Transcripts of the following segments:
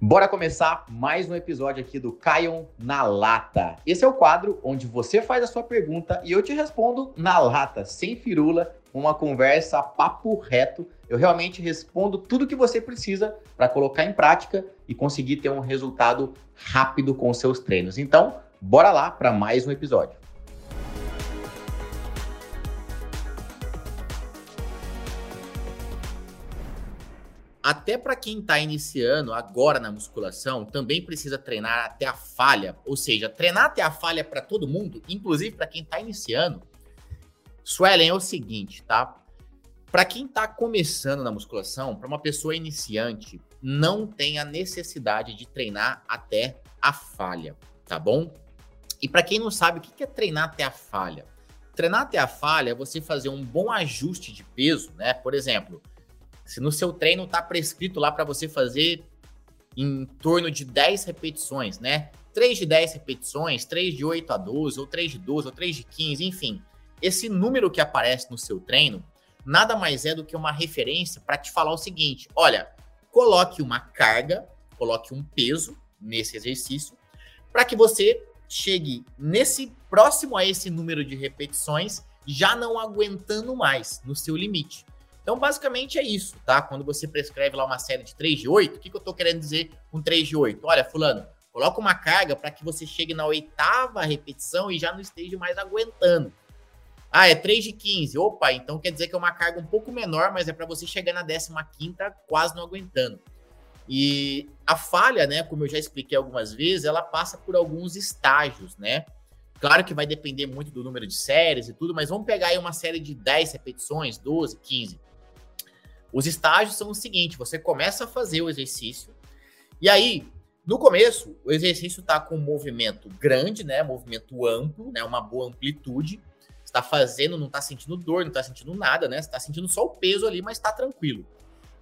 Bora começar mais um episódio aqui do Caion na Lata. Esse é o quadro onde você faz a sua pergunta e eu te respondo na lata, sem firula, uma conversa papo reto. Eu realmente respondo tudo que você precisa para colocar em prática e conseguir ter um resultado rápido com seus treinos. Então, bora lá para mais um episódio. Até para quem está iniciando agora na musculação, também precisa treinar até a falha. Ou seja, treinar até a falha para todo mundo, inclusive para quem está iniciando. Suelen, é o seguinte, tá? Para quem está começando na musculação, para uma pessoa iniciante, não tem a necessidade de treinar até a falha, tá bom? E para quem não sabe, o que é treinar até a falha? Treinar até a falha é você fazer um bom ajuste de peso, né? Por exemplo, se no seu treino está prescrito lá para você fazer em torno de 10 repetições, né? 3 de 10 repetições, 3 de 8 a 12, ou 3 de 12, ou 3 de 15, enfim. Esse número que aparece no seu treino nada mais é do que uma referência para te falar o seguinte: olha, coloque uma carga, coloque um peso nesse exercício, para que você chegue nesse próximo a esse número de repetições, já não aguentando mais no seu limite. Então, basicamente é isso, tá? Quando você prescreve lá uma série de 3 de 8, o que, que eu tô querendo dizer com 3 de 8? Olha, fulano, coloca uma carga para que você chegue na oitava repetição e já não esteja mais aguentando. Ah, é 3 de 15. Opa, então quer dizer que é uma carga um pouco menor, mas é para você chegar na 15 quase não aguentando. E a falha, né, como eu já expliquei algumas vezes, ela passa por alguns estágios, né? Claro que vai depender muito do número de séries e tudo, mas vamos pegar aí uma série de 10 repetições, 12, 15. Os estágios são o seguinte: você começa a fazer o exercício, e aí, no começo, o exercício está com um movimento grande, né? Movimento amplo, né? Uma boa amplitude. Está fazendo, não está sentindo dor, não está sentindo nada, né? Você está sentindo só o peso ali, mas está tranquilo.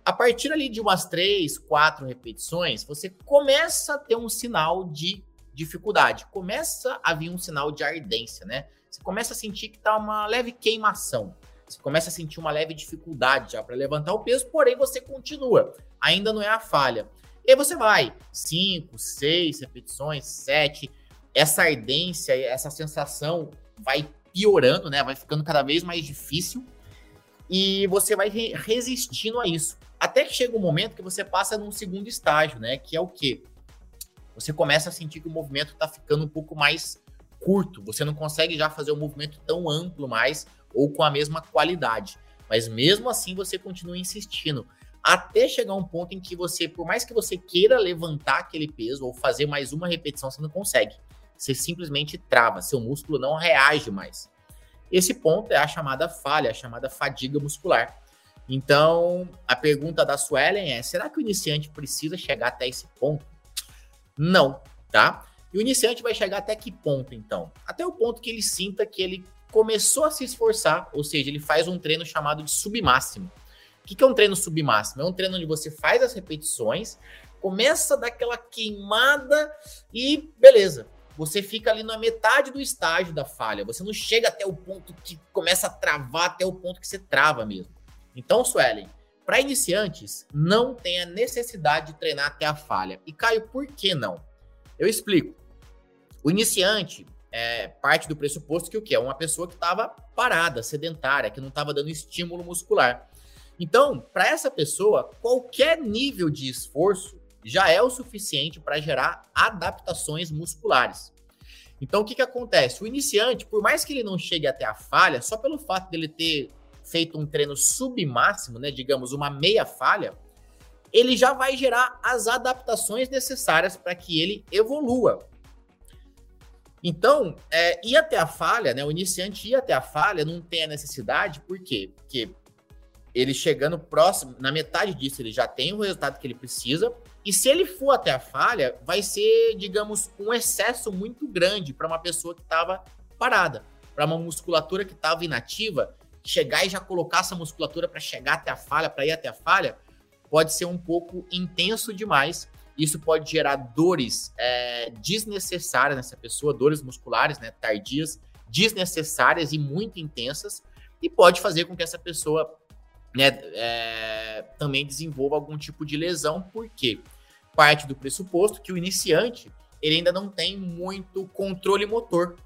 A partir ali de umas três, quatro repetições, você começa a ter um sinal de dificuldade, começa a vir um sinal de ardência, né? Você começa a sentir que tá uma leve queimação. Você começa a sentir uma leve dificuldade já para levantar o peso, porém você continua. Ainda não é a falha. E aí você vai, 5, 6 repetições, 7. Essa ardência, essa sensação vai piorando, né? Vai ficando cada vez mais difícil. E você vai resistindo a isso. Até que chega um momento que você passa num segundo estágio, né? Que é o quê? Você começa a sentir que o movimento está ficando um pouco mais curto. Você não consegue já fazer o um movimento tão amplo mais ou com a mesma qualidade. Mas mesmo assim você continua insistindo até chegar um ponto em que você, por mais que você queira levantar aquele peso ou fazer mais uma repetição, você não consegue. Você simplesmente trava, seu músculo não reage mais. Esse ponto é a chamada falha, a chamada fadiga muscular. Então, a pergunta da Suelen é: será que o iniciante precisa chegar até esse ponto? Não, tá? E o iniciante vai chegar até que ponto, então? Até o ponto que ele sinta que ele começou a se esforçar, ou seja, ele faz um treino chamado de submáximo. O que é um treino submáximo? É um treino onde você faz as repetições, começa a dar aquela queimada e beleza. Você fica ali na metade do estágio da falha. Você não chega até o ponto que começa a travar, até o ponto que você trava mesmo. Então, Suelen, para iniciantes, não tem a necessidade de treinar até a falha. E Caio, por que não? Eu explico. O iniciante, é, parte do pressuposto que o que é uma pessoa que estava parada, sedentária, que não estava dando estímulo muscular. Então, para essa pessoa, qualquer nível de esforço já é o suficiente para gerar adaptações musculares. Então, o que, que acontece? O iniciante, por mais que ele não chegue até a falha, só pelo fato dele ter feito um treino submáximo, né, digamos, uma meia falha, ele já vai gerar as adaptações necessárias para que ele evolua. Então, é, ir até a falha, né? O iniciante ir até a falha não tem a necessidade, por quê? Porque ele chegando próximo, na metade disso, ele já tem o resultado que ele precisa. E se ele for até a falha, vai ser, digamos, um excesso muito grande para uma pessoa que estava parada, para uma musculatura que estava inativa, chegar e já colocar essa musculatura para chegar até a falha, para ir até a falha, pode ser um pouco intenso demais isso pode gerar dores é, desnecessárias nessa pessoa, dores musculares, né, tardias, desnecessárias e muito intensas, e pode fazer com que essa pessoa né, é, também desenvolva algum tipo de lesão. Por quê? parte do pressuposto que o iniciante ele ainda não tem muito controle motor.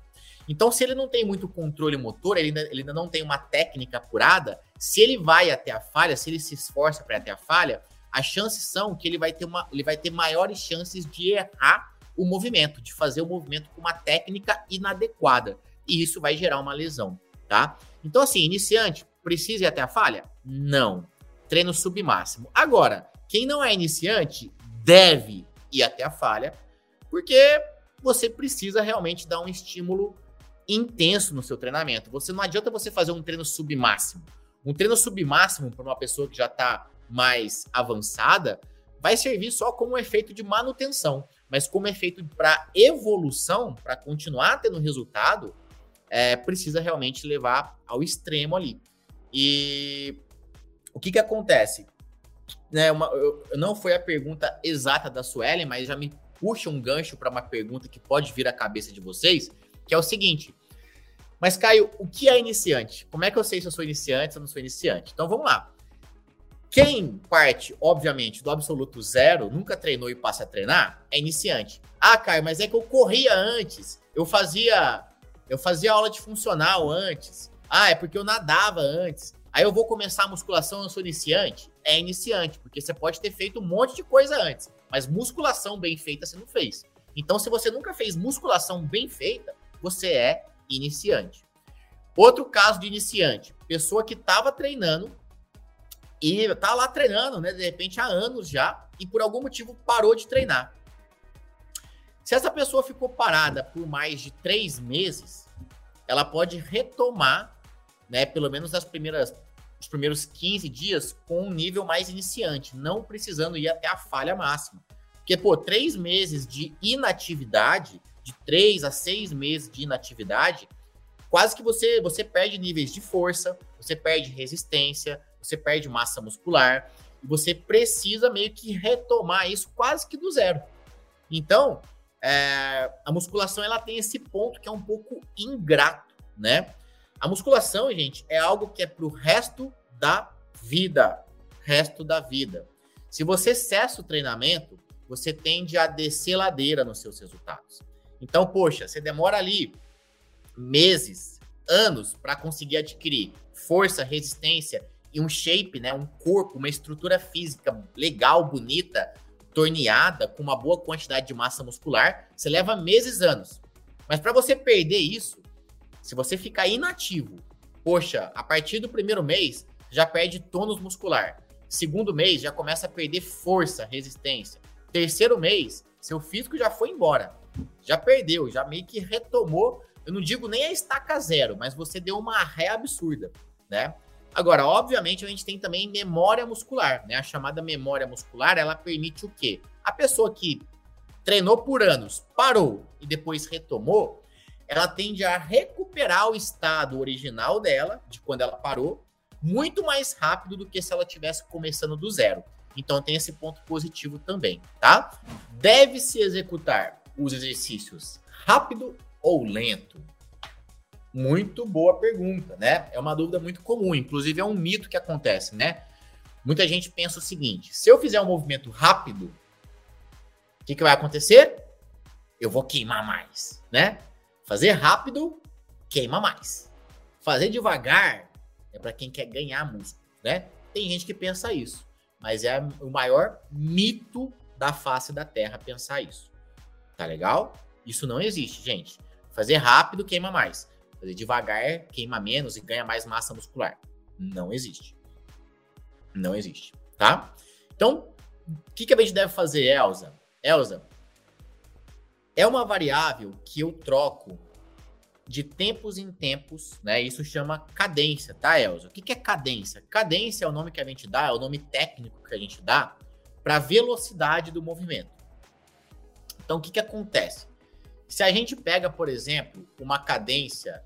Então, se ele não tem muito controle motor, ele ainda, ele ainda não tem uma técnica apurada, se ele vai até a falha, se ele se esforça para até a falha, as chances são que ele vai ter uma, ele vai ter maiores chances de errar o movimento, de fazer o movimento com uma técnica inadequada. E isso vai gerar uma lesão, tá? Então, assim, iniciante, precisa ir até a falha? Não. Treino submáximo. Agora, quem não é iniciante deve ir até a falha, porque você precisa realmente dar um estímulo intenso no seu treinamento. Você não adianta você fazer um treino submáximo. Um treino submáximo para uma pessoa que já está mais avançada vai servir só como efeito de manutenção, mas como efeito para evolução, para continuar tendo resultado, é, precisa realmente levar ao extremo ali. E o que que acontece? Né, uma, eu, não foi a pergunta exata da Suelen, mas já me puxa um gancho para uma pergunta que pode vir à cabeça de vocês, que é o seguinte: mas, Caio, o que é iniciante? Como é que eu sei se eu sou iniciante ou não sou iniciante? Então vamos lá. Quem parte, obviamente, do absoluto zero, nunca treinou e passa a treinar, é iniciante. Ah, Caio, mas é que eu corria antes, eu fazia, eu fazia aula de funcional antes. Ah, é porque eu nadava antes. Aí eu vou começar a musculação, eu sou iniciante? É iniciante, porque você pode ter feito um monte de coisa antes, mas musculação bem feita você não fez. Então, se você nunca fez musculação bem feita, você é iniciante. Outro caso de iniciante, pessoa que estava treinando e tá lá treinando, né? De repente há anos já, e por algum motivo parou de treinar. Se essa pessoa ficou parada por mais de três meses, ela pode retomar, né? Pelo menos as primeiras, os primeiros 15 dias com um nível mais iniciante, não precisando ir até a falha máxima. Porque, pô, três meses de inatividade, de três a seis meses de inatividade, quase que você, você perde níveis de força, você perde resistência, você perde massa muscular e você precisa meio que retomar isso quase que do zero. Então, é, a musculação ela tem esse ponto que é um pouco ingrato, né? A musculação, gente, é algo que é para o resto da vida, resto da vida. Se você cessa o treinamento, você tende a descer ladeira nos seus resultados. Então, poxa, você demora ali meses, anos para conseguir adquirir força, resistência um shape, né, um corpo, uma estrutura física legal, bonita, torneada, com uma boa quantidade de massa muscular, você leva meses, anos. Mas para você perder isso, se você ficar inativo, poxa, a partir do primeiro mês já perde tônus muscular. Segundo mês já começa a perder força, resistência. Terceiro mês, seu físico já foi embora. Já perdeu, já meio que retomou. Eu não digo nem a estaca zero, mas você deu uma ré absurda, né? Agora, obviamente, a gente tem também memória muscular, né? A chamada memória muscular, ela permite o quê? A pessoa que treinou por anos, parou e depois retomou, ela tende a recuperar o estado original dela, de quando ela parou, muito mais rápido do que se ela tivesse começando do zero. Então tem esse ponto positivo também, tá? Deve-se executar os exercícios rápido ou lento? Muito boa pergunta, né? É uma dúvida muito comum, inclusive é um mito que acontece, né? Muita gente pensa o seguinte: se eu fizer um movimento rápido, o que, que vai acontecer? Eu vou queimar mais, né? Fazer rápido queima mais. Fazer devagar é para quem quer ganhar músculo, né? Tem gente que pensa isso, mas é o maior mito da face da Terra pensar isso. Tá legal? Isso não existe, gente. Fazer rápido queima mais. Fazer devagar, queima menos e ganha mais massa muscular. Não existe. Não existe, tá? Então, o que, que a gente deve fazer, Elza? Elza, é uma variável que eu troco de tempos em tempos, né? Isso chama cadência, tá, Elza? O que, que é cadência? Cadência é o nome que a gente dá, é o nome técnico que a gente dá para velocidade do movimento. Então, o que, que acontece? Se a gente pega, por exemplo, uma cadência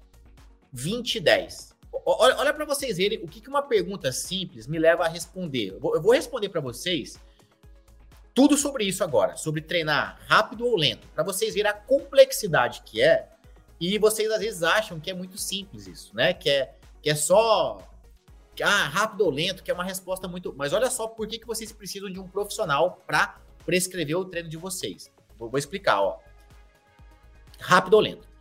20 e 10. Olha, olha para vocês verem o que, que uma pergunta simples me leva a responder. Eu vou, eu vou responder para vocês tudo sobre isso agora, sobre treinar rápido ou lento, para vocês verem a complexidade que é. E vocês às vezes acham que é muito simples isso, né? Que é, que é só ah, rápido ou lento, que é uma resposta muito. Mas olha só por que, que vocês precisam de um profissional para prescrever o treino de vocês. Vou, vou explicar, ó. Rápido ou lento.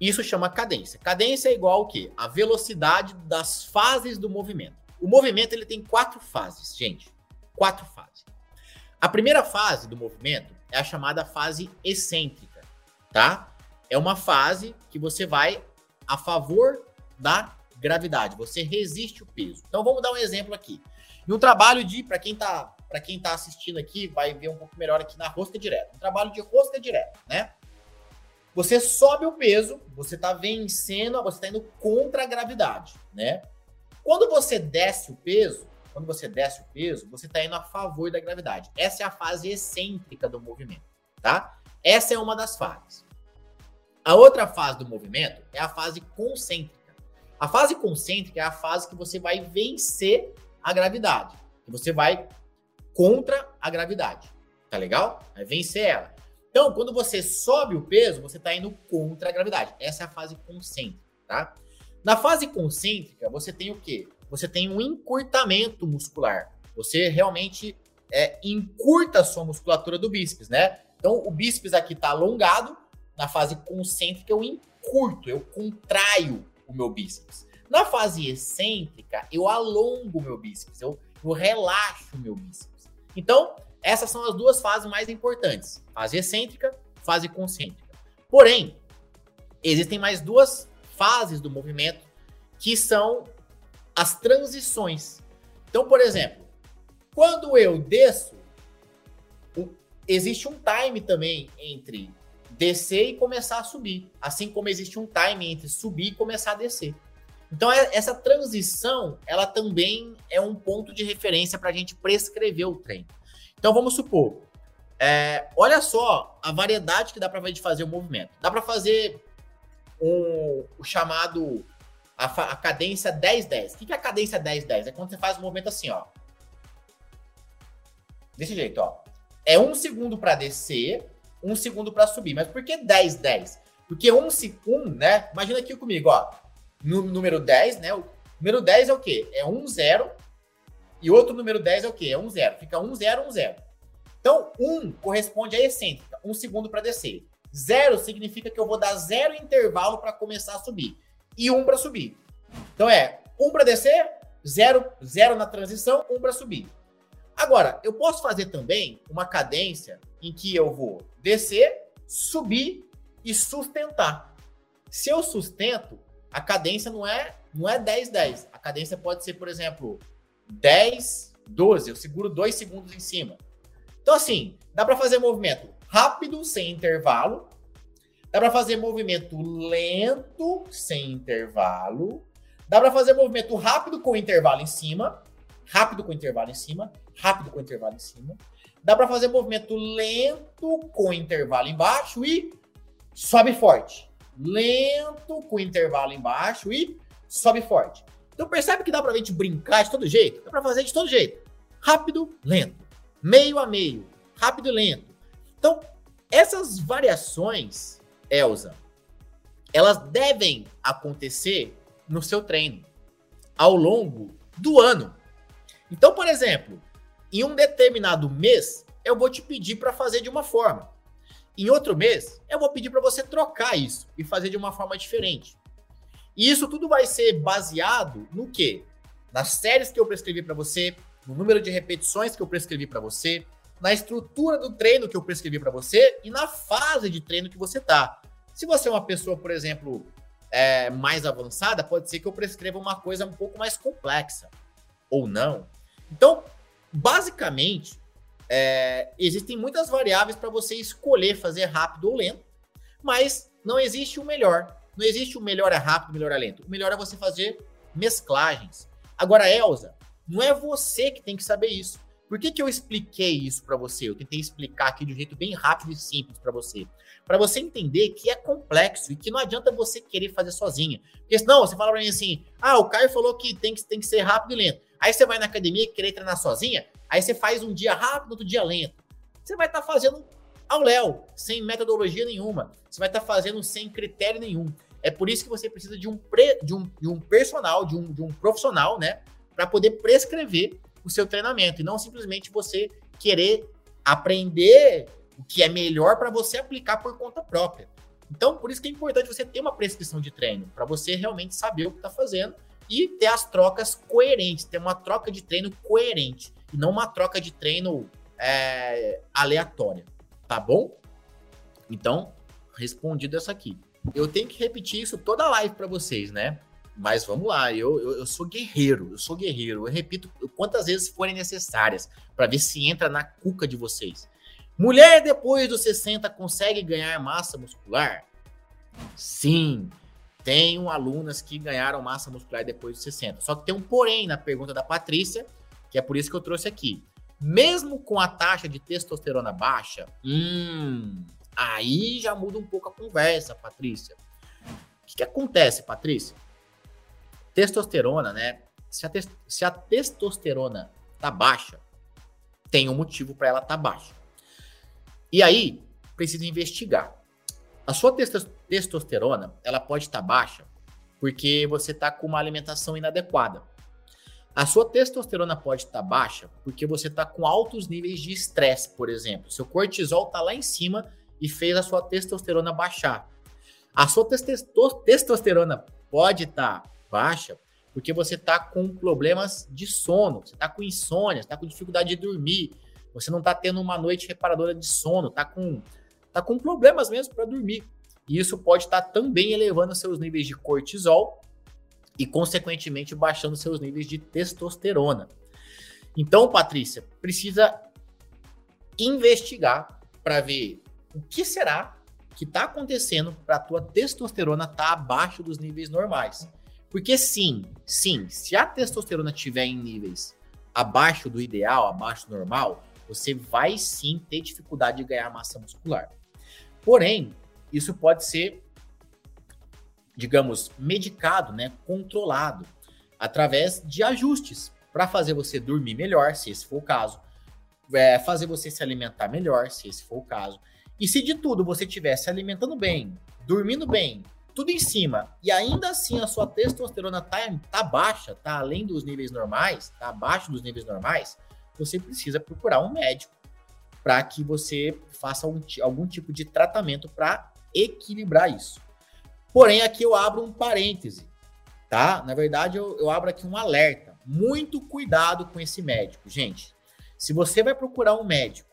Isso chama cadência. Cadência é igual ao quê? A velocidade das fases do movimento. O movimento ele tem quatro fases, gente. Quatro fases. A primeira fase do movimento é a chamada fase excêntrica, tá? É uma fase que você vai a favor da gravidade, você resiste o peso. Então vamos dar um exemplo aqui. Em um trabalho de, para quem tá, para quem tá assistindo aqui, vai ver um pouco melhor aqui na rosca direta. Um trabalho de rosca direta, né? Você sobe o peso, você está vencendo, você está indo contra a gravidade, né? Quando você desce o peso, quando você desce o peso, você está indo a favor da gravidade. Essa é a fase excêntrica do movimento, tá? Essa é uma das fases. A outra fase do movimento é a fase concêntrica. A fase concêntrica é a fase que você vai vencer a gravidade, que você vai contra a gravidade. Tá legal? Vai vencer ela. Então, quando você sobe o peso, você está indo contra a gravidade. Essa é a fase concêntrica, tá? Na fase concêntrica, você tem o quê? Você tem um encurtamento muscular. Você realmente é, encurta a sua musculatura do bíceps, né? Então, o bíceps aqui está alongado. Na fase concêntrica, eu encurto, eu contraio o meu bíceps. Na fase excêntrica, eu alongo o meu bíceps, eu, eu relaxo o meu bíceps. Então, essas são as duas fases mais importantes: fase excêntrica, fase concêntrica. Porém, existem mais duas fases do movimento que são as transições. Então, por exemplo, quando eu desço, existe um time também entre descer e começar a subir, assim como existe um time entre subir e começar a descer. Então, é, essa transição, ela também é um ponto de referência para a gente prescrever o treino. Então vamos supor, é, olha só a variedade que dá para fazer o movimento. Dá para fazer um, o chamado a, a cadência 10-10. O que é a cadência 10-10? É quando você faz o movimento assim, ó. Desse jeito, ó. É um segundo para descer, um segundo para subir. Mas por que 10-10? Porque um segundo, né? Imagina aqui comigo, ó. No número 10, né? O número 10 é o quê? É 1, 0. E outro número 10 é o quê? É 1, 0. Fica 1, 0, 1, 0. Então, 1 corresponde à excêntrica, um segundo para descer. 0 significa que eu vou dar zero intervalo para começar a subir. E 1 para subir. Então é 1 para descer, 0, 0 na transição, 1 para subir. Agora, eu posso fazer também uma cadência em que eu vou descer, subir e sustentar. Se eu sustento, a cadência não é não é 10 10. A cadência pode ser, por exemplo, 10, 12. Eu seguro 2 segundos em cima. Então, assim, dá para fazer movimento rápido, sem intervalo. Dá para fazer movimento lento, sem intervalo. Dá para fazer movimento rápido com intervalo em cima. Rápido com intervalo em cima. Rápido com intervalo em cima. Dá para fazer movimento lento com intervalo embaixo e sobe forte. Lento com intervalo embaixo e sobe forte. Então percebe que dá pra gente brincar de todo jeito? Dá pra fazer de todo jeito. Rápido, lento. Meio a meio. Rápido e lento. Então, essas variações, Elza, elas devem acontecer no seu treino ao longo do ano. Então, por exemplo, em um determinado mês, eu vou te pedir para fazer de uma forma. Em outro mês, eu vou pedir para você trocar isso e fazer de uma forma diferente. E isso tudo vai ser baseado no quê? Nas séries que eu prescrevi para você, no número de repetições que eu prescrevi para você, na estrutura do treino que eu prescrevi para você e na fase de treino que você tá. Se você é uma pessoa, por exemplo, é, mais avançada, pode ser que eu prescreva uma coisa um pouco mais complexa ou não. Então, basicamente, é, existem muitas variáveis para você escolher fazer rápido ou lento, mas não existe o melhor. Não existe o melhor é rápido, o melhor é lento. O melhor é você fazer mesclagens. Agora, Elza, não é você que tem que saber isso. Por que, que eu expliquei isso para você? Eu tentei explicar aqui de um jeito bem rápido e simples para você. Para você entender que é complexo e que não adianta você querer fazer sozinha. Porque senão você fala para mim assim: ah, o Caio falou que tem, que tem que ser rápido e lento. Aí você vai na academia e querer treinar sozinha, aí você faz um dia rápido, outro dia lento. Você vai estar tá fazendo ao léu, sem metodologia nenhuma. Você vai estar tá fazendo sem critério nenhum. É por isso que você precisa de um, pre, de um, de um personal, de um, de um profissional, né? Para poder prescrever o seu treinamento e não simplesmente você querer aprender o que é melhor para você aplicar por conta própria. Então, por isso que é importante você ter uma prescrição de treino, para você realmente saber o que está fazendo e ter as trocas coerentes, ter uma troca de treino coerente, e não uma troca de treino é, aleatória, tá bom? Então, respondido essa aqui. Eu tenho que repetir isso toda live para vocês, né? Mas vamos lá, eu, eu, eu, sou guerreiro, eu sou guerreiro. Eu repito quantas vezes forem necessárias para ver se entra na cuca de vocês. Mulher depois dos 60 consegue ganhar massa muscular? Sim, tenho alunas que ganharam massa muscular depois dos 60. Só que tem um porém na pergunta da Patrícia, que é por isso que eu trouxe aqui. Mesmo com a taxa de testosterona baixa, hum, aí já muda um pouco a conversa, Patrícia. O que, que acontece, Patrícia? Testosterona, né? Se a, te se a testosterona tá baixa, tem um motivo para ela tá baixa. E aí, precisa investigar. A sua testosterona, ela pode estar baixa porque você está com uma alimentação inadequada. A sua testosterona pode estar baixa porque você está com altos níveis de estresse, por exemplo. Seu cortisol está lá em cima e fez a sua testosterona baixar. A sua testosterona pode estar baixa porque você está com problemas de sono, você está com insônia, está com dificuldade de dormir, você não está tendo uma noite reparadora de sono, está com, tá com problemas mesmo para dormir. E isso pode estar tá também elevando seus níveis de cortisol e, consequentemente, baixando seus níveis de testosterona. Então, Patrícia, precisa investigar para ver o que será que está acontecendo para a tua testosterona estar tá abaixo dos níveis normais. Porque sim, sim, se a testosterona estiver em níveis abaixo do ideal, abaixo do normal, você vai sim ter dificuldade de ganhar massa muscular. Porém, isso pode ser, digamos, medicado, né, controlado, através de ajustes para fazer você dormir melhor, se esse for o caso, é, fazer você se alimentar melhor, se esse for o caso. E se de tudo você estiver se alimentando bem, dormindo bem, tudo em cima, e ainda assim a sua testosterona tá, tá baixa, tá além dos níveis normais, tá abaixo dos níveis normais, você precisa procurar um médico para que você faça um, algum tipo de tratamento para equilibrar isso. Porém, aqui eu abro um parêntese, tá? Na verdade, eu, eu abro aqui um alerta. Muito cuidado com esse médico, gente. Se você vai procurar um médico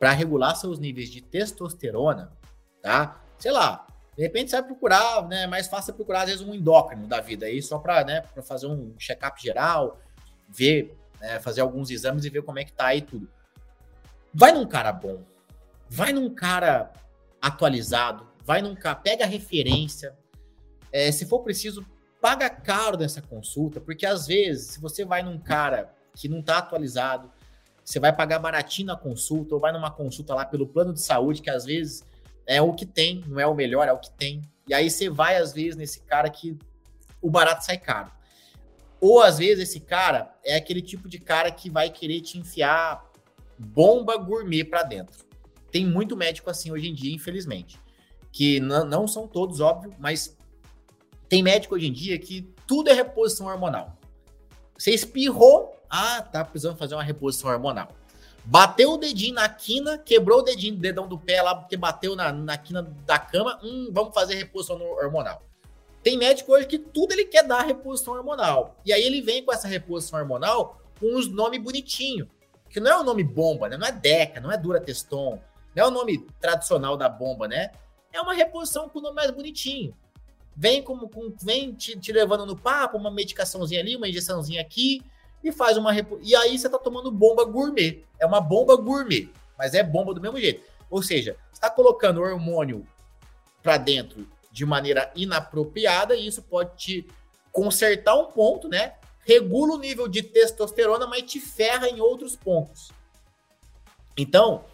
para regular seus níveis de testosterona, tá? Sei lá, de repente você vai procurar, né? É mais fácil procurar, às vezes, um endócrino da vida aí, só para né, fazer um check-up geral, ver né, fazer alguns exames e ver como é que tá aí tudo. Vai num cara bom, vai num cara atualizado, vai num cara, pega referência, é, se for preciso, paga caro nessa consulta, porque às vezes, se você vai num cara que não tá atualizado, você vai pagar baratinho na consulta, ou vai numa consulta lá pelo plano de saúde, que às vezes é o que tem, não é o melhor, é o que tem. E aí você vai, às vezes, nesse cara que o barato sai caro. Ou às vezes esse cara é aquele tipo de cara que vai querer te enfiar bomba gourmet para dentro. Tem muito médico assim hoje em dia, infelizmente. Que não são todos, óbvio, mas tem médico hoje em dia que tudo é reposição hormonal. Você espirrou, ah, tá precisando fazer uma reposição hormonal. Bateu o dedinho na quina, quebrou o dedinho, dedão do pé lá, porque bateu na, na quina da cama, hum, vamos fazer reposição hormonal. Tem médico hoje que tudo ele quer dar reposição hormonal. E aí ele vem com essa reposição hormonal com os nomes bonitinhos. Que não é o nome bomba, né? Não é Deca, não é Dura Teston. Não é o nome tradicional da bomba, né? É uma reposição com o nome mais bonitinho. Vem como com, vem te, te, levando no papo, uma medicaçãozinha ali, uma injeçãozinha aqui, e faz uma. E aí você tá tomando bomba gourmet. É uma bomba gourmet, mas é bomba do mesmo jeito. Ou seja, você tá colocando hormônio para dentro de maneira inapropriada e isso pode te consertar um ponto, né? Regula o nível de testosterona, mas te ferra em outros pontos. Então,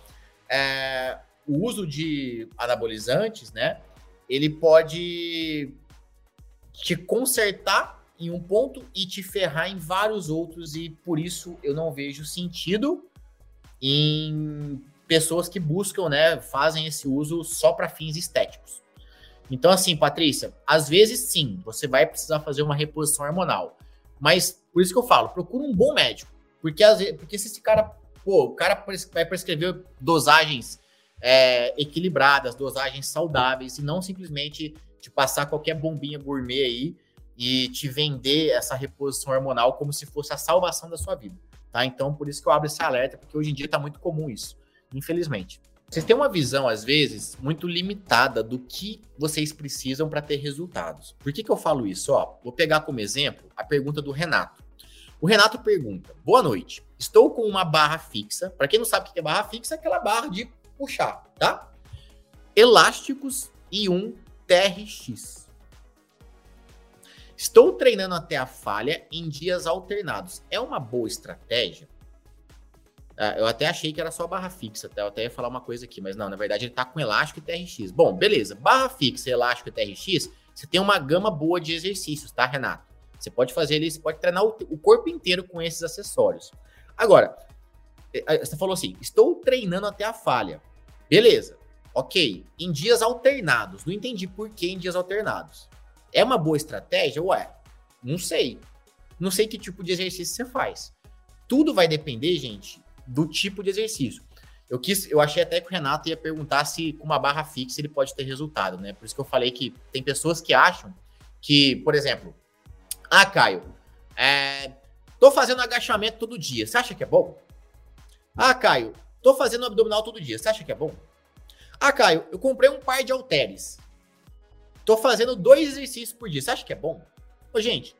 é, o uso de anabolizantes, né? Ele pode te consertar em um ponto e te ferrar em vários outros, e por isso eu não vejo sentido em pessoas que buscam, né, fazem esse uso só para fins estéticos. Então, assim, Patrícia, às vezes sim, você vai precisar fazer uma reposição hormonal. Mas, por isso que eu falo, procura um bom médico. Porque, às vezes, porque se esse cara pô, o cara vai prescrever dosagens é, equilibradas, dosagens saudáveis, e não simplesmente te passar qualquer bombinha gourmet aí e te vender essa reposição hormonal como se fosse a salvação da sua vida, tá? Então, por isso que eu abro esse alerta, porque hoje em dia tá muito comum isso, infelizmente. Vocês têm uma visão, às vezes, muito limitada do que vocês precisam para ter resultados. Por que, que eu falo isso? Ó, vou pegar como exemplo a pergunta do Renato. O Renato pergunta: Boa noite. Estou com uma barra fixa. Para quem não sabe o que é barra fixa, é aquela barra de puxar, tá? Elásticos e um TRX. Estou treinando até a falha em dias alternados. É uma boa estratégia? Ah, eu até achei que era só barra fixa, tá? eu até ia falar uma coisa aqui, mas não, na verdade ele tá com elástico e TRX. Bom, beleza. Barra fixa, elástico e TRX, você tem uma gama boa de exercícios, tá, Renato? Você pode fazer ele, você pode treinar o, o corpo inteiro com esses acessórios. Agora, é, é, você falou assim: estou treinando até a falha. Beleza, ok. Em dias alternados. Não entendi por que em dias alternados. É uma boa estratégia? Ué, não sei. Não sei que tipo de exercício você faz. Tudo vai depender, gente, do tipo de exercício. Eu quis, eu achei até que o Renato ia perguntar se com uma barra fixa ele pode ter resultado, né? Por isso que eu falei que tem pessoas que acham que, por exemplo, ah, Caio, é, tô fazendo agachamento todo dia. Você acha que é bom? Ah, Caio, tô fazendo abdominal todo dia. Você acha que é bom? Ah, Caio, eu comprei um par de halteres. Tô fazendo dois exercícios por dia. Você acha que é bom? Ô, gente,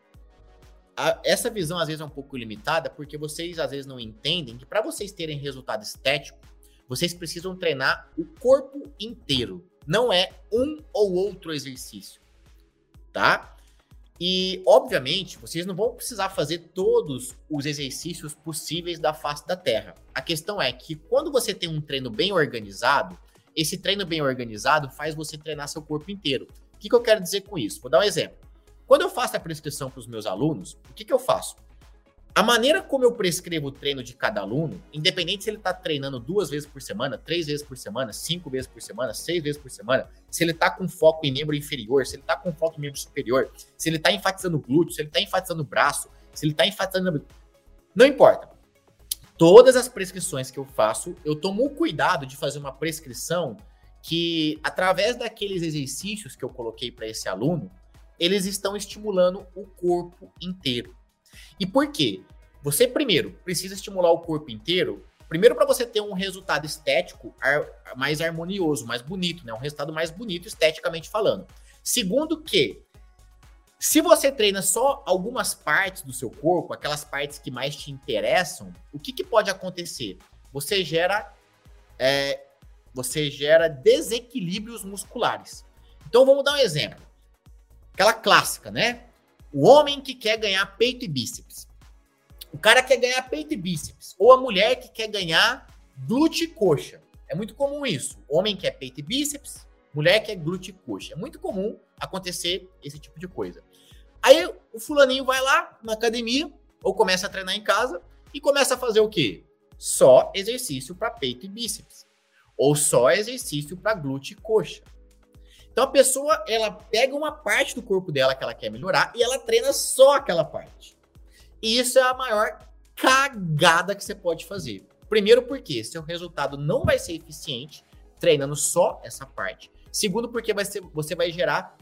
a, essa visão às vezes é um pouco limitada porque vocês às vezes não entendem que para vocês terem resultado estético, vocês precisam treinar o corpo inteiro. Não é um ou outro exercício, tá? E, obviamente, vocês não vão precisar fazer todos os exercícios possíveis da face da Terra. A questão é que quando você tem um treino bem organizado, esse treino bem organizado faz você treinar seu corpo inteiro. O que, que eu quero dizer com isso? Vou dar um exemplo. Quando eu faço a prescrição para os meus alunos, o que, que eu faço? A maneira como eu prescrevo o treino de cada aluno, independente se ele está treinando duas vezes por semana, três vezes por semana, cinco vezes por semana, seis vezes por semana, se ele está com foco em membro inferior, se ele está com foco em membro superior, se ele está enfatizando glúteo, se ele está enfatizando braço, se ele está enfatizando. Não importa. Todas as prescrições que eu faço, eu tomo o cuidado de fazer uma prescrição que, através daqueles exercícios que eu coloquei para esse aluno, eles estão estimulando o corpo inteiro. E por quê? Você primeiro precisa estimular o corpo inteiro, primeiro para você ter um resultado estético mais harmonioso, mais bonito, né? Um resultado mais bonito esteticamente falando. Segundo que se você treina só algumas partes do seu corpo, aquelas partes que mais te interessam, o que, que pode acontecer? Você gera é, você gera desequilíbrios musculares. Então vamos dar um exemplo. Aquela clássica, né? O homem que quer ganhar peito e bíceps. O cara quer ganhar peito e bíceps. Ou a mulher que quer ganhar glúteo e coxa. É muito comum isso. Homem quer peito e bíceps, mulher quer glúteo e coxa. É muito comum acontecer esse tipo de coisa. Aí o fulaninho vai lá na academia ou começa a treinar em casa e começa a fazer o quê? Só exercício para peito e bíceps. Ou só exercício para glúteo e coxa. Então a pessoa, ela pega uma parte do corpo dela que ela quer melhorar e ela treina só aquela parte. E isso é a maior cagada que você pode fazer. Primeiro porque seu resultado não vai ser eficiente treinando só essa parte. Segundo porque vai ser, você vai gerar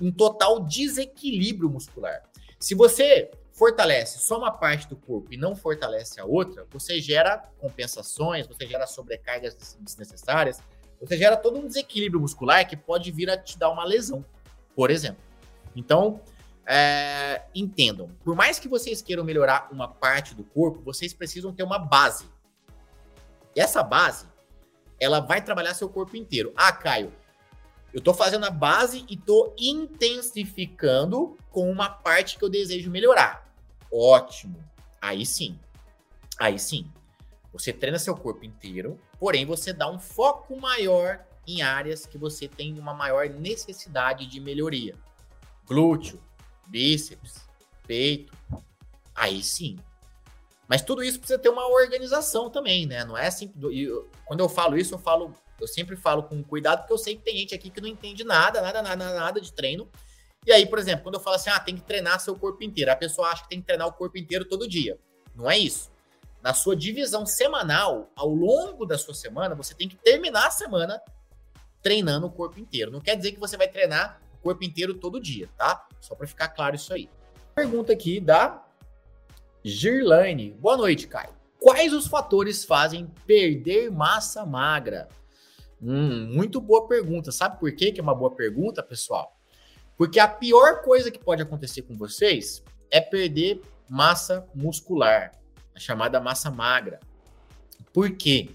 um total desequilíbrio muscular. Se você fortalece só uma parte do corpo e não fortalece a outra, você gera compensações, você gera sobrecargas desnecessárias, você gera todo um desequilíbrio muscular que pode vir a te dar uma lesão, por exemplo. Então, é, entendam, por mais que vocês queiram melhorar uma parte do corpo, vocês precisam ter uma base. E essa base, ela vai trabalhar seu corpo inteiro. Ah, Caio, eu tô fazendo a base e tô intensificando com uma parte que eu desejo melhorar. Ótimo. Aí sim. Aí sim. Você treina seu corpo inteiro, porém você dá um foco maior em áreas que você tem uma maior necessidade de melhoria. Glúteo, bíceps, peito. Aí sim. Mas tudo isso precisa ter uma organização também, né? Não é assim. Eu, quando eu falo isso, eu falo, eu sempre falo com cuidado, porque eu sei que tem gente aqui que não entende nada, nada, nada, nada de treino. E aí, por exemplo, quando eu falo assim, ah, tem que treinar seu corpo inteiro, a pessoa acha que tem que treinar o corpo inteiro todo dia. Não é isso. na sua divisão semanal, ao longo da sua semana, você tem que terminar a semana treinando o corpo inteiro. Não quer dizer que você vai treinar o corpo inteiro todo dia, tá? Só para ficar claro isso aí. Pergunta aqui da Girlane. Boa noite, Caio. Quais os fatores fazem perder massa magra? Hum, muito boa pergunta. Sabe por quê que é uma boa pergunta, pessoal? Porque a pior coisa que pode acontecer com vocês é perder massa muscular, a chamada massa magra. Por quê?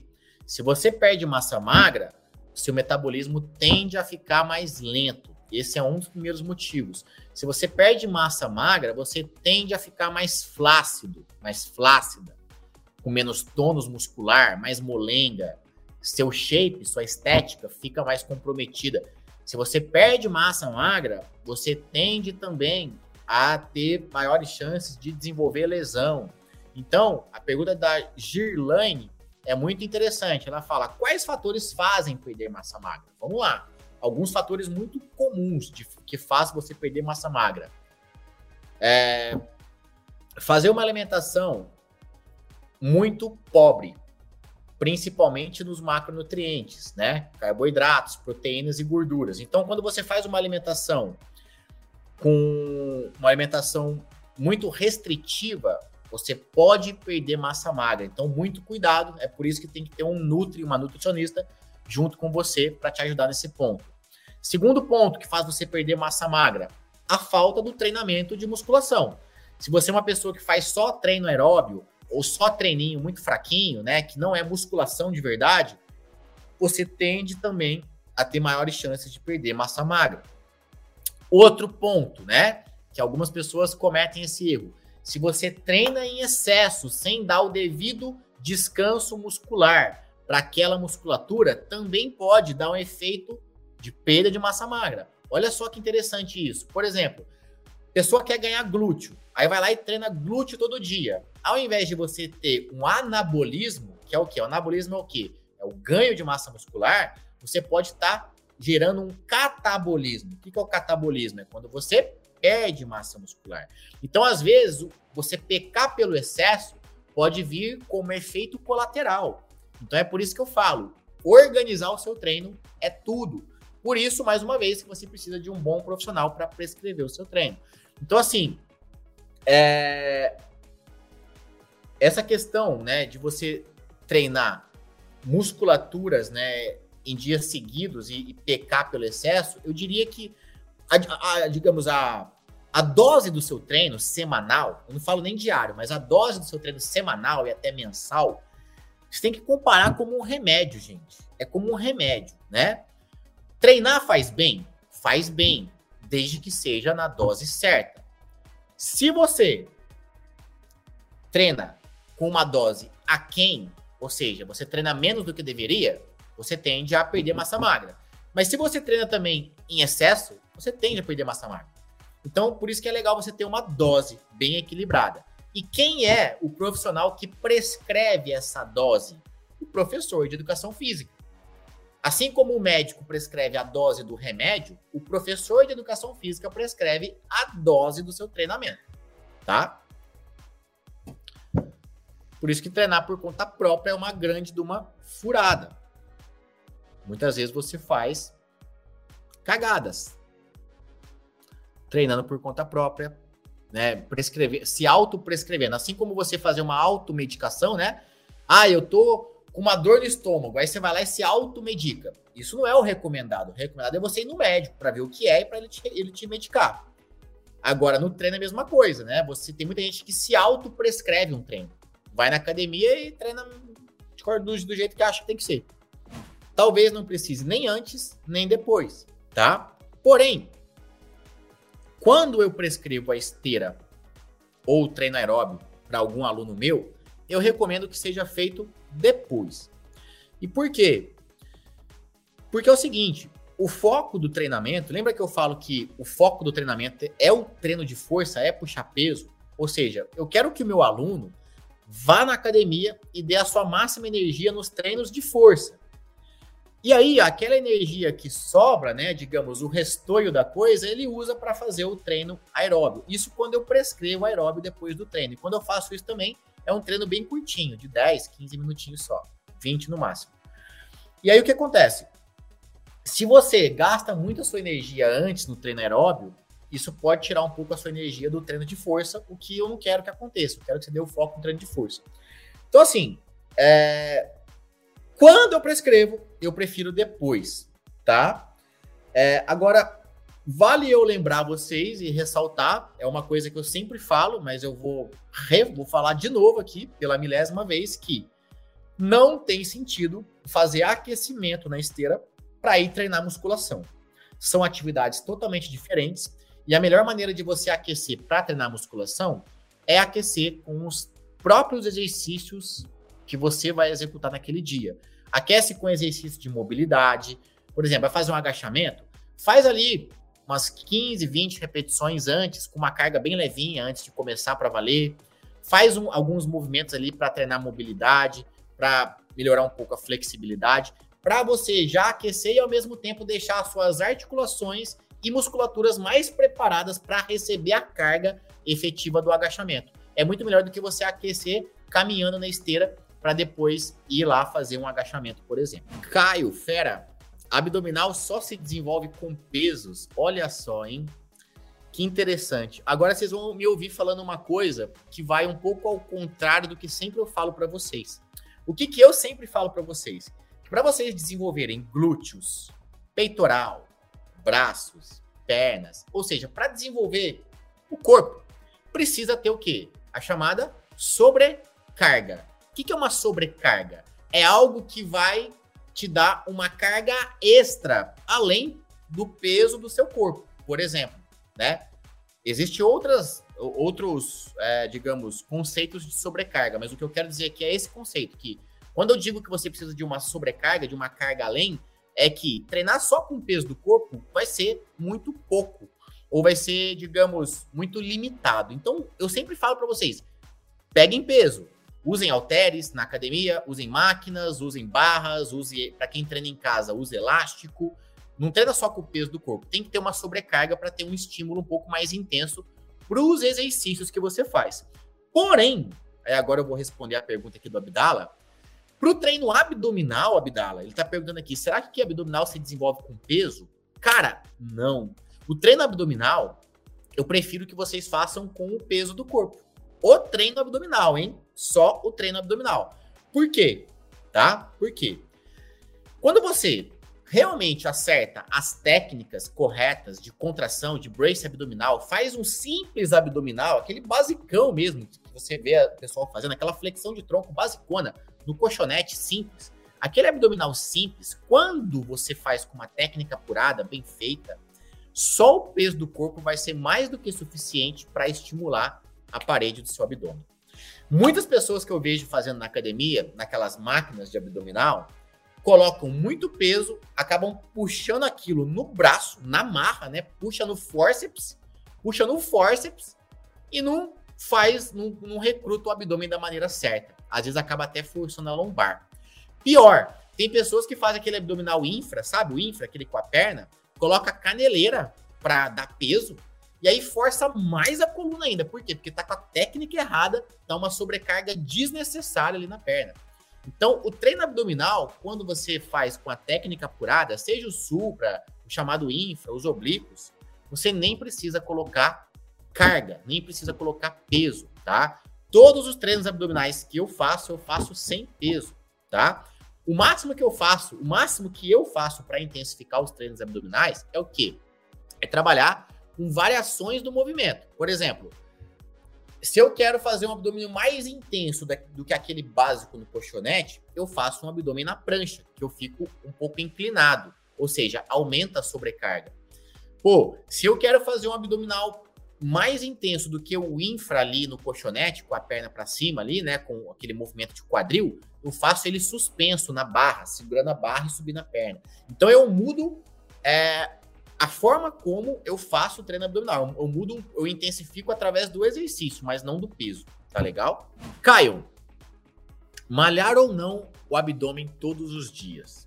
Se você perde massa magra, seu metabolismo tende a ficar mais lento. Esse é um dos primeiros motivos. Se você perde massa magra, você tende a ficar mais flácido, mais flácida, com menos tônus muscular, mais molenga. Seu shape, sua estética fica mais comprometida. Se você perde massa magra, você tende também a ter maiores chances de desenvolver lesão. Então, a pergunta da Girlane é muito interessante. Ela fala: quais fatores fazem perder massa magra? Vamos lá. Alguns fatores muito comuns de, que fazem você perder massa magra. É, fazer uma alimentação muito pobre, principalmente nos macronutrientes, né? Carboidratos, proteínas e gorduras. Então, quando você faz uma alimentação com uma alimentação muito restritiva, você pode perder massa magra. Então, muito cuidado. É por isso que tem que ter um nutri, uma nutricionista junto com você para te ajudar nesse ponto. Segundo ponto que faz você perder massa magra, a falta do treinamento de musculação. Se você é uma pessoa que faz só treino aeróbio ou só treininho muito fraquinho, né, que não é musculação de verdade, você tende também a ter maiores chances de perder massa magra. Outro ponto, né, que algumas pessoas cometem esse erro se você treina em excesso, sem dar o devido descanso muscular para aquela musculatura, também pode dar um efeito de perda de massa magra. Olha só que interessante isso. Por exemplo, pessoa quer ganhar glúteo, aí vai lá e treina glúteo todo dia. Ao invés de você ter um anabolismo, que é o que? O anabolismo é o que? É o ganho de massa muscular, você pode estar tá gerando um catabolismo. O que é o catabolismo? É quando você perde massa muscular. Então, às vezes, você pecar pelo excesso pode vir como efeito colateral. Então, é por isso que eu falo: organizar o seu treino é tudo. Por isso, mais uma vez, que você precisa de um bom profissional para prescrever o seu treino. Então, assim, é... essa questão né, de você treinar musculaturas né, em dias seguidos e, e pecar pelo excesso, eu diria que a, a, digamos, a, a dose do seu treino semanal, eu não falo nem diário, mas a dose do seu treino semanal e até mensal, você tem que comparar como um remédio, gente. É como um remédio, né? Treinar faz bem? Faz bem, desde que seja na dose certa. Se você treina com uma dose aquém, ou seja, você treina menos do que deveria, você tende a perder massa magra. Mas se você treina também em excesso, você tende a perder massa magra. Então, por isso que é legal você ter uma dose bem equilibrada. E quem é o profissional que prescreve essa dose? O professor de educação física. Assim como o médico prescreve a dose do remédio, o professor de educação física prescreve a dose do seu treinamento, tá? Por isso que treinar por conta própria é uma grande de uma furada. Muitas vezes você faz cagadas, treinando por conta própria, né? Prescrever, se auto-prescrevendo. Assim como você fazer uma automedicação, né? Ah, eu tô com uma dor no estômago, aí você vai lá e se automedica. Isso não é o recomendado. O recomendado é você ir no médico para ver o que é e para ele te, ele te medicar. Agora, no treino é a mesma coisa, né? Você tem muita gente que se auto-prescreve um treino. Vai na academia e treina do, do jeito que acha que tem que ser. Talvez não precise nem antes, nem depois, tá? Porém, quando eu prescrevo a esteira ou treino aeróbio para algum aluno meu, eu recomendo que seja feito depois. E por quê? Porque é o seguinte, o foco do treinamento, lembra que eu falo que o foco do treinamento é o treino de força, é puxar peso? Ou seja, eu quero que o meu aluno vá na academia e dê a sua máxima energia nos treinos de força. E aí, aquela energia que sobra, né, digamos, o restoio da coisa, ele usa para fazer o treino aeróbio. Isso quando eu prescrevo aeróbio depois do treino. E quando eu faço isso também, é um treino bem curtinho, de 10, 15 minutinhos só, 20 no máximo. E aí o que acontece? Se você gasta muito a sua energia antes no treino aeróbio, isso pode tirar um pouco a sua energia do treino de força, o que eu não quero que aconteça. Eu quero que você dê o foco no treino de força. Então, assim, é... quando eu prescrevo, eu prefiro depois, tá? É... Agora, vale eu lembrar vocês e ressaltar, é uma coisa que eu sempre falo, mas eu vou, re... vou falar de novo aqui, pela milésima vez, que não tem sentido fazer aquecimento na esteira para ir treinar musculação. São atividades totalmente diferentes e a melhor maneira de você aquecer para treinar musculação é aquecer com os próprios exercícios que você vai executar naquele dia. Aquece com exercício de mobilidade. Por exemplo, vai fazer um agachamento, faz ali umas 15, 20 repetições antes, com uma carga bem levinha antes de começar para valer. Faz um, alguns movimentos ali para treinar mobilidade, para melhorar um pouco a flexibilidade, para você já aquecer e ao mesmo tempo deixar as suas articulações e musculaturas mais preparadas para receber a carga efetiva do agachamento. É muito melhor do que você aquecer caminhando na esteira para depois ir lá fazer um agachamento, por exemplo. Caio, fera, abdominal só se desenvolve com pesos. Olha só, hein? Que interessante. Agora vocês vão me ouvir falando uma coisa que vai um pouco ao contrário do que sempre eu falo para vocês. O que, que eu sempre falo para vocês? Para vocês desenvolverem glúteos, peitoral, braços, pernas, ou seja, para desenvolver o corpo, precisa ter o quê? A chamada sobrecarga. O que, é uma sobrecarga? É algo que vai te dar uma carga extra além do peso do seu corpo, por exemplo, né? Existem outras, outros, é, digamos, conceitos de sobrecarga, mas o que eu quero dizer aqui é esse conceito que quando eu digo que você precisa de uma sobrecarga, de uma carga além, é que treinar só com o peso do corpo vai ser muito pouco ou vai ser, digamos, muito limitado. Então, eu sempre falo para vocês, peguem peso, usem halteres na academia, usem máquinas, usem barras, use para quem treina em casa, use elástico. Não treina só com o peso do corpo, tem que ter uma sobrecarga para ter um estímulo um pouco mais intenso para os exercícios que você faz. Porém, agora eu vou responder a pergunta aqui do Abdala. Para o treino abdominal, Abdala, ele está perguntando aqui: será que abdominal se desenvolve com peso? Cara, não. O treino abdominal, eu prefiro que vocês façam com o peso do corpo. O treino abdominal, hein? Só o treino abdominal. Por quê? Tá? Por quê? Quando você realmente acerta as técnicas corretas de contração, de brace abdominal, faz um simples abdominal, aquele basicão mesmo, que você vê o pessoal fazendo, aquela flexão de tronco basicona, no colchonete simples. Aquele abdominal simples, quando você faz com uma técnica apurada, bem feita, só o peso do corpo vai ser mais do que suficiente para estimular a parede do seu abdômen. Muitas pessoas que eu vejo fazendo na academia, naquelas máquinas de abdominal, colocam muito peso, acabam puxando aquilo no braço, na marra, né? Puxa no forceps, puxa no forceps e não faz, não, não recruta o abdômen da maneira certa. Às vezes acaba até forçando a lombar. Pior, tem pessoas que fazem aquele abdominal infra, sabe? O infra, aquele com a perna, coloca caneleira para dar peso e aí força mais a coluna ainda. Por quê? Porque tá com a técnica errada, dá uma sobrecarga desnecessária ali na perna. Então, o treino abdominal, quando você faz com a técnica apurada, seja o supra, o chamado infra, os oblíquos, você nem precisa colocar carga, nem precisa colocar peso, tá? Todos os treinos abdominais que eu faço, eu faço sem peso, tá? O máximo que eu faço, o máximo que eu faço para intensificar os treinos abdominais é o quê? É trabalhar com variações do movimento. Por exemplo, se eu quero fazer um abdômen mais intenso do que aquele básico no colchonete, eu faço um abdômen na prancha, que eu fico um pouco inclinado, ou seja, aumenta a sobrecarga. Pô, se eu quero fazer um abdominal mais intenso do que o infra ali no colchonete, com a perna para cima ali, né, com aquele movimento de quadril, eu faço ele suspenso na barra, segurando a barra e subindo a perna. Então eu mudo é, a forma como eu faço o treino abdominal. Eu, mudo, eu intensifico através do exercício, mas não do peso. Tá legal? Caio, malhar ou não o abdômen todos os dias?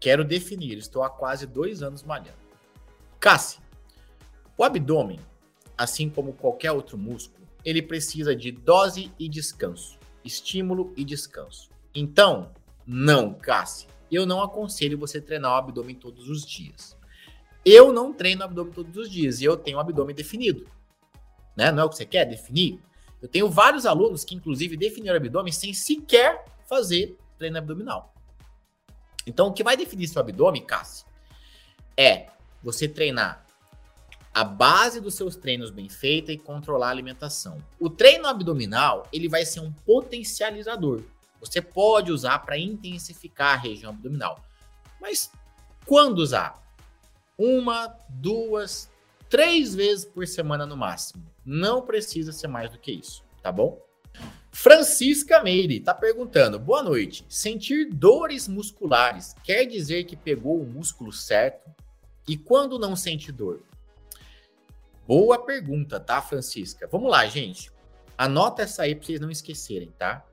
Quero definir, estou há quase dois anos malhando. Cassi, o abdômen, assim como qualquer outro músculo, ele precisa de dose e descanso. estímulo e descanso. Então, não, Cassi, eu não aconselho você treinar o abdômen todos os dias. Eu não treino o abdômen todos os dias e eu tenho o abdômen definido. Né? Não é o que você quer definir? Eu tenho vários alunos que, inclusive, definiram o abdômen sem sequer fazer treino abdominal. Então, o que vai definir seu abdômen, Cássio, é você treinar a base dos seus treinos bem feita e controlar a alimentação. O treino abdominal, ele vai ser um potencializador. Você pode usar para intensificar a região abdominal. Mas quando usar? Uma, duas, três vezes por semana no máximo. Não precisa ser mais do que isso, tá bom? Francisca Meire está perguntando: boa noite. Sentir dores musculares quer dizer que pegou o músculo certo? E quando não sente dor? Boa pergunta, tá, Francisca? Vamos lá, gente. Anota essa aí para vocês não esquecerem, tá?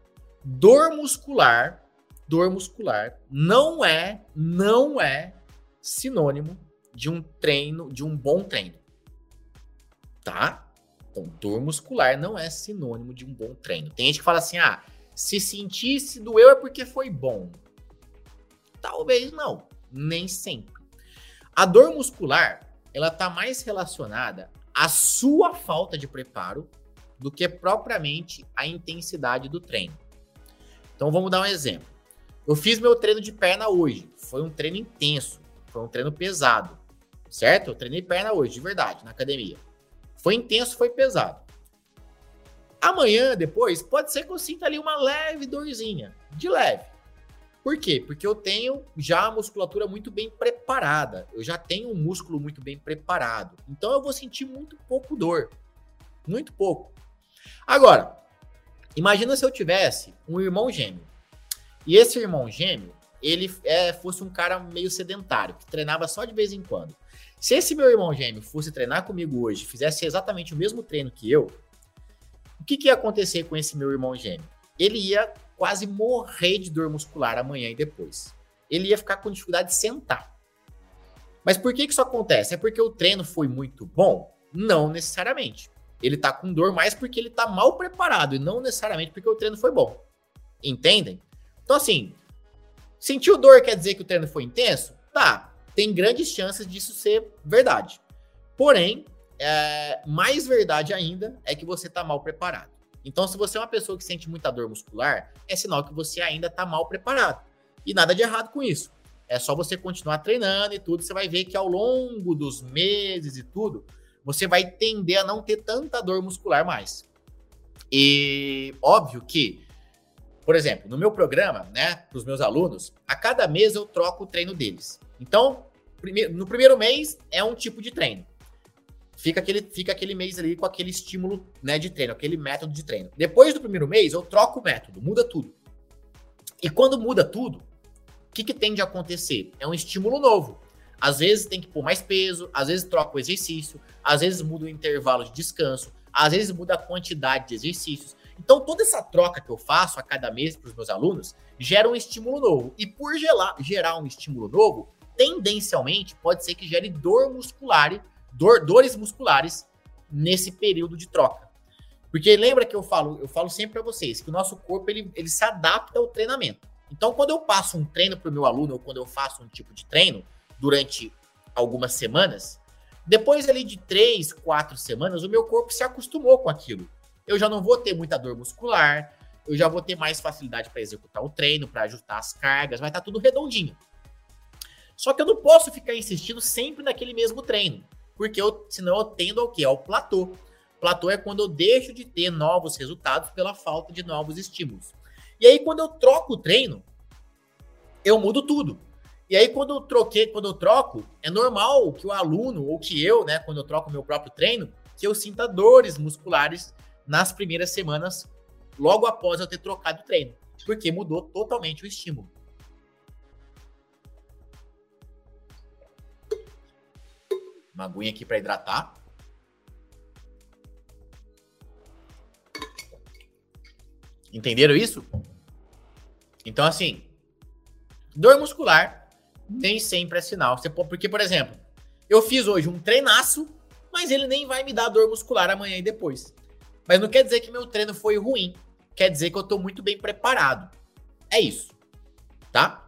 Dor muscular, dor muscular não é, não é sinônimo de um treino, de um bom treino. Tá? Então, dor muscular não é sinônimo de um bom treino. Tem gente que fala assim: "Ah, se sentir se doeu é porque foi bom". Talvez não, nem sempre. A dor muscular, ela tá mais relacionada à sua falta de preparo do que propriamente a intensidade do treino. Então vamos dar um exemplo. Eu fiz meu treino de perna hoje. Foi um treino intenso, foi um treino pesado, certo? Eu treinei perna hoje, de verdade, na academia. Foi intenso, foi pesado. Amanhã, depois, pode ser que eu sinta ali uma leve dorzinha, de leve. Por quê? Porque eu tenho já a musculatura muito bem preparada. Eu já tenho um músculo muito bem preparado. Então eu vou sentir muito pouco dor. Muito pouco. Agora, imagina se eu tivesse um irmão gêmeo. E esse irmão gêmeo, ele é, fosse um cara meio sedentário, que treinava só de vez em quando. Se esse meu irmão gêmeo fosse treinar comigo hoje, fizesse exatamente o mesmo treino que eu, o que, que ia acontecer com esse meu irmão gêmeo? Ele ia quase morrer de dor muscular amanhã e depois. Ele ia ficar com dificuldade de sentar. Mas por que, que isso acontece? É porque o treino foi muito bom? Não necessariamente. Ele tá com dor mais porque ele tá mal preparado e não necessariamente porque o treino foi bom. Entendem? Então, assim, sentiu dor quer dizer que o treino foi intenso? Tá. Tem grandes chances disso ser verdade. Porém, é, mais verdade ainda é que você tá mal preparado. Então, se você é uma pessoa que sente muita dor muscular, é sinal que você ainda está mal preparado. E nada de errado com isso. É só você continuar treinando e tudo, você vai ver que ao longo dos meses e tudo, você vai tender a não ter tanta dor muscular mais. E óbvio que, por exemplo, no meu programa, né, para os meus alunos, a cada mês eu troco o treino deles. Então, no primeiro mês é um tipo de treino fica aquele, fica aquele mês ali com aquele estímulo né, de treino, aquele método de treino. Depois do primeiro mês, eu troco o método, muda tudo. E quando muda tudo, o que, que tende acontecer? É um estímulo novo. Às vezes tem que pôr mais peso, às vezes troca o exercício, às vezes muda o intervalo de descanso, às vezes muda a quantidade de exercícios. Então, toda essa troca que eu faço a cada mês para os meus alunos gera um estímulo novo. E por gerar, gerar um estímulo novo, tendencialmente pode ser que gere dor muscular dor, dores musculares nesse período de troca. Porque lembra que eu falo, eu falo sempre para vocês que o nosso corpo ele, ele se adapta ao treinamento. Então, quando eu passo um treino para o meu aluno ou quando eu faço um tipo de treino durante algumas semanas, depois ali de três, quatro semanas, o meu corpo se acostumou com aquilo. Eu já não vou ter muita dor muscular, eu já vou ter mais facilidade para executar o treino, para ajustar as cargas, vai estar tá tudo redondinho. Só que eu não posso ficar insistindo sempre naquele mesmo treino porque eu, senão eu tendo ao quê? Ao platô. Platô é quando eu deixo de ter novos resultados pela falta de novos estímulos. E aí, quando eu troco o treino, eu mudo tudo. E aí, quando eu troquei, quando eu troco, é normal que o aluno, ou que eu, né, quando eu troco o meu próprio treino, que eu sinta dores musculares nas primeiras semanas, logo após eu ter trocado o treino. Porque mudou totalmente o estímulo. Uma aguinha aqui para hidratar. Entenderam isso? Então, assim, dor muscular nem sempre é sinal. Você porque, por exemplo, eu fiz hoje um treinaço, mas ele nem vai me dar dor muscular amanhã e depois. Mas não quer dizer que meu treino foi ruim. quer dizer que eu estou muito bem preparado. É isso, tá?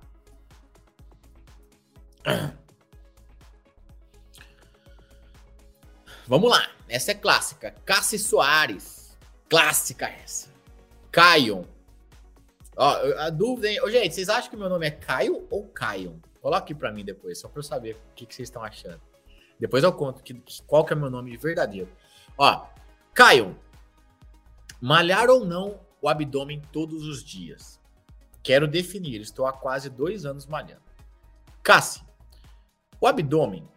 Vamos lá, essa é clássica. Cassi Soares, clássica essa. Caio. Ó, a dúvida, hein? Ô, gente, vocês acham que meu nome é Caio ou Caio? Coloque para mim depois, só para eu saber o que, que, vocês estão achando. Depois eu conto que, qual que é meu nome verdadeiro. Ó, Caio. Malhar ou não o abdômen todos os dias? Quero definir, estou há quase dois anos malhando. Cassi, o abdômen,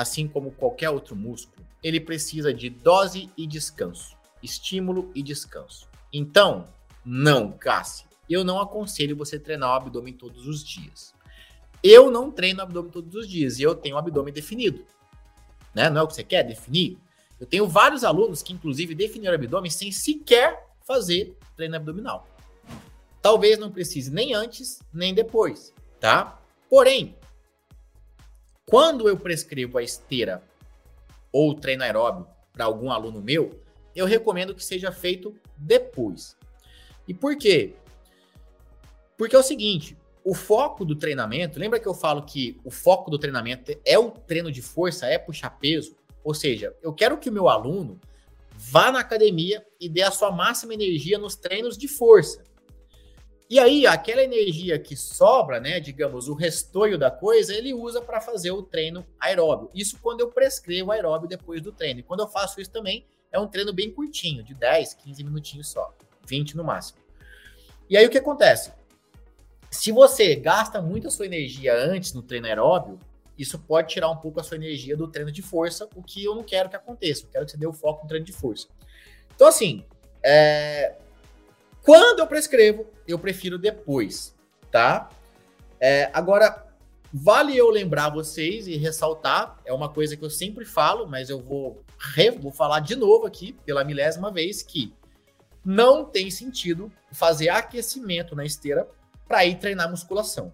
assim como qualquer outro músculo, ele precisa de dose e descanso, estímulo e descanso. Então, não, Cassi, eu não aconselho você treinar o abdômen todos os dias. Eu não treino abdômen todos os dias e eu tenho o abdômen definido. Né? Não é o que você quer definir? Eu tenho vários alunos que, inclusive, definiram abdômen sem sequer fazer treino abdominal. Talvez não precise nem antes, nem depois, tá? Porém, quando eu prescrevo a esteira ou treino aeróbio para algum aluno meu, eu recomendo que seja feito depois. E por quê? Porque é o seguinte, o foco do treinamento, lembra que eu falo que o foco do treinamento é o treino de força, é puxar peso? Ou seja, eu quero que o meu aluno vá na academia e dê a sua máxima energia nos treinos de força. E aí, aquela energia que sobra, né, digamos, o restoio da coisa, ele usa para fazer o treino aeróbio. Isso quando eu prescrevo aeróbio depois do treino. E quando eu faço isso também, é um treino bem curtinho, de 10, 15 minutinhos só, 20 no máximo. E aí o que acontece? Se você gasta muito a sua energia antes no treino aeróbio, isso pode tirar um pouco a sua energia do treino de força, o que eu não quero que aconteça. Eu quero que você dê o foco no treino de força. Então, assim, é... quando eu prescrevo, eu prefiro depois, tá? É... Agora, vale eu lembrar vocês e ressaltar, é uma coisa que eu sempre falo, mas eu vou, vou falar de novo aqui, pela milésima vez, que não tem sentido fazer aquecimento na esteira para ir treinar musculação.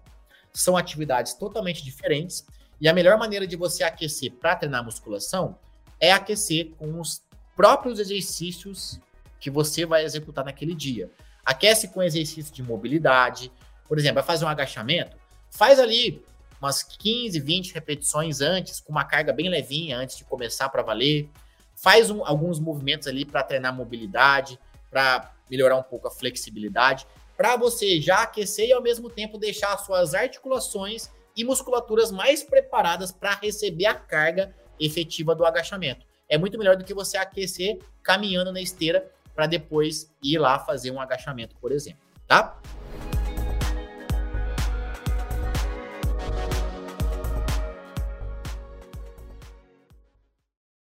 São atividades totalmente diferentes e a melhor maneira de você aquecer para treinar musculação é aquecer com os próprios exercícios que você vai executar naquele dia. Aquece com exercício de mobilidade, por exemplo, vai fazer um agachamento, faz ali umas 15, 20 repetições antes, com uma carga bem levinha antes de começar para valer. Faz um, alguns movimentos ali para treinar mobilidade, para melhorar um pouco a flexibilidade para você já aquecer e ao mesmo tempo deixar suas articulações e musculaturas mais preparadas para receber a carga efetiva do agachamento. É muito melhor do que você aquecer caminhando na esteira para depois ir lá fazer um agachamento, por exemplo, tá?